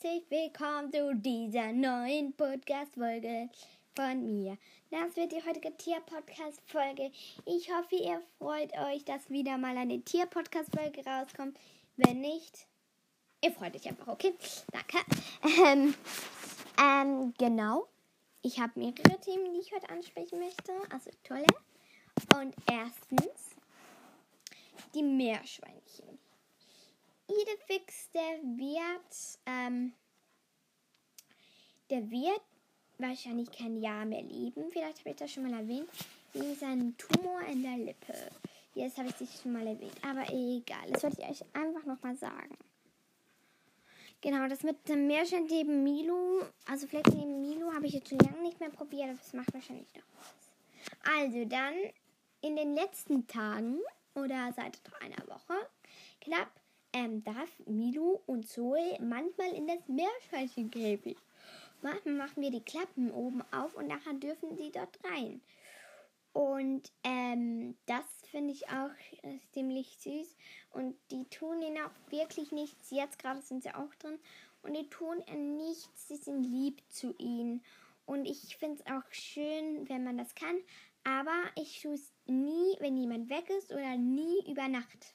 willkommen zu dieser neuen Podcast-Folge von mir. Das wird die heutige Tier-Podcast-Folge. Ich hoffe, ihr freut euch, dass wieder mal eine Tier-Podcast-Folge rauskommt. Wenn nicht, ihr freut euch einfach, okay? Danke. Ähm, ähm, genau. Ich habe mehrere Themen, die ich heute ansprechen möchte. Also tolle. Und erstens die Meerschweinchen. Idefix, der wird, ähm, der wird wahrscheinlich kein Jahr mehr leben. Vielleicht habe ich das schon mal erwähnt. Wegen seinem Tumor in der Lippe. Jetzt habe ich das schon mal erwähnt. Aber egal. Das wollte ich euch einfach nochmal sagen. Genau, das mit dem Meerschwein neben Milo, also vielleicht neben Milo, habe ich jetzt schon lange nicht mehr probiert, aber das macht wahrscheinlich noch was. Also dann in den letzten Tagen oder seit einer Woche knapp ähm, darf Milo und Zoe manchmal in das Meerschweinchenkäfig. Manchmal machen wir die Klappen oben auf und nachher dürfen sie dort rein. Und ähm, das finde ich auch äh, ziemlich süß. Und die tun ihnen auch wirklich nichts. Jetzt gerade sind sie auch drin. Und die tun ihnen nichts. Sie sind lieb zu ihnen. Und ich finde es auch schön, wenn man das kann. Aber ich tue es nie, wenn jemand weg ist oder nie über Nacht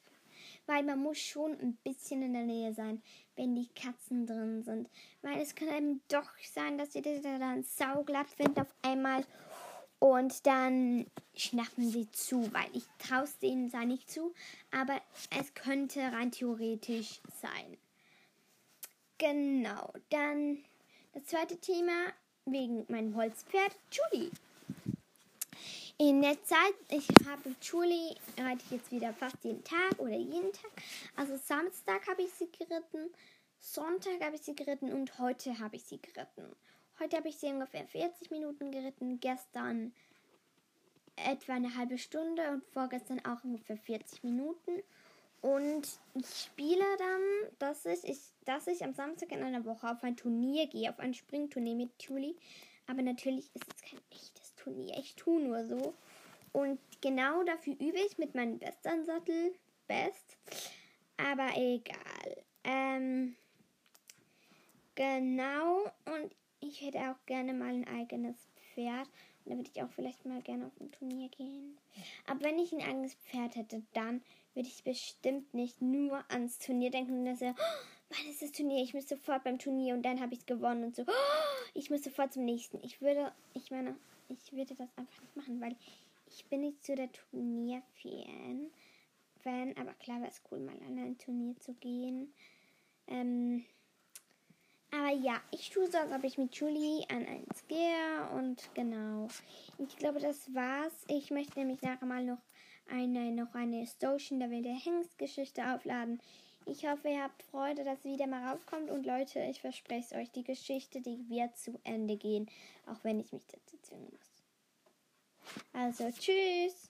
weil man muss schon ein bisschen in der Nähe sein, wenn die Katzen drin sind. Weil es kann eben doch sein, dass sie das dann sauglatt finden auf einmal und dann schnappen sie zu, weil ich traue es denen zwar nicht zu, aber es könnte rein theoretisch sein. Genau, dann das zweite Thema wegen meinem Holzpferd, Julie. In der Zeit, ich habe Julie, reite ich jetzt wieder fast jeden Tag oder jeden Tag. Also Samstag habe ich sie geritten, Sonntag habe ich sie geritten und heute habe ich sie geritten. Heute habe ich sie ungefähr 40 Minuten geritten, gestern etwa eine halbe Stunde und vorgestern auch ungefähr 40 Minuten. Und ich spiele dann, dass ich, ich, dass ich am Samstag in einer Woche auf ein Turnier gehe, auf ein Springturnier mit Julie. Aber natürlich ist es kein echtes Turnier. Ich tue nur so. Und genau dafür übe ich mit meinem Western-Sattel. Best. Aber egal. Ähm, genau. Und ich hätte auch gerne mal ein eigenes Pferd. Und da würde ich auch vielleicht mal gerne auf ein Turnier gehen. Aber wenn ich ein eigenes Pferd hätte, dann würde ich bestimmt nicht nur ans Turnier denken und dass er, wann ist das Turnier? Ich muss sofort beim Turnier und dann habe ich es gewonnen und so. Oh, ich muss sofort zum nächsten. Ich würde, ich meine, ich würde das einfach nicht machen, weil ich bin nicht so der Turnierfan. Fan, aber klar wäre es cool, mal an ein Turnier zu gehen. Ähm, aber ja, ich tue so, als ob ich mit Julie an eins gehe und genau. Ich glaube, das war's. Ich möchte nämlich nachher mal noch eine, noch eine Stotion der wilde Hengst-Geschichte aufladen. Ich hoffe, ihr habt Freude, dass sie wieder mal rauskommt. Und Leute, ich verspreche es euch, die Geschichte, die wird zu Ende gehen. Auch wenn ich mich dazu zwingen muss. Also, tschüss.